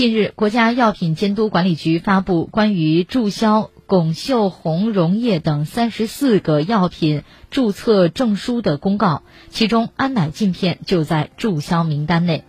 近日国家药品监督管理局发布关于注销巩秀红溶液等三十四个药品注册证书的公告其中安乃近片就在注销名单内。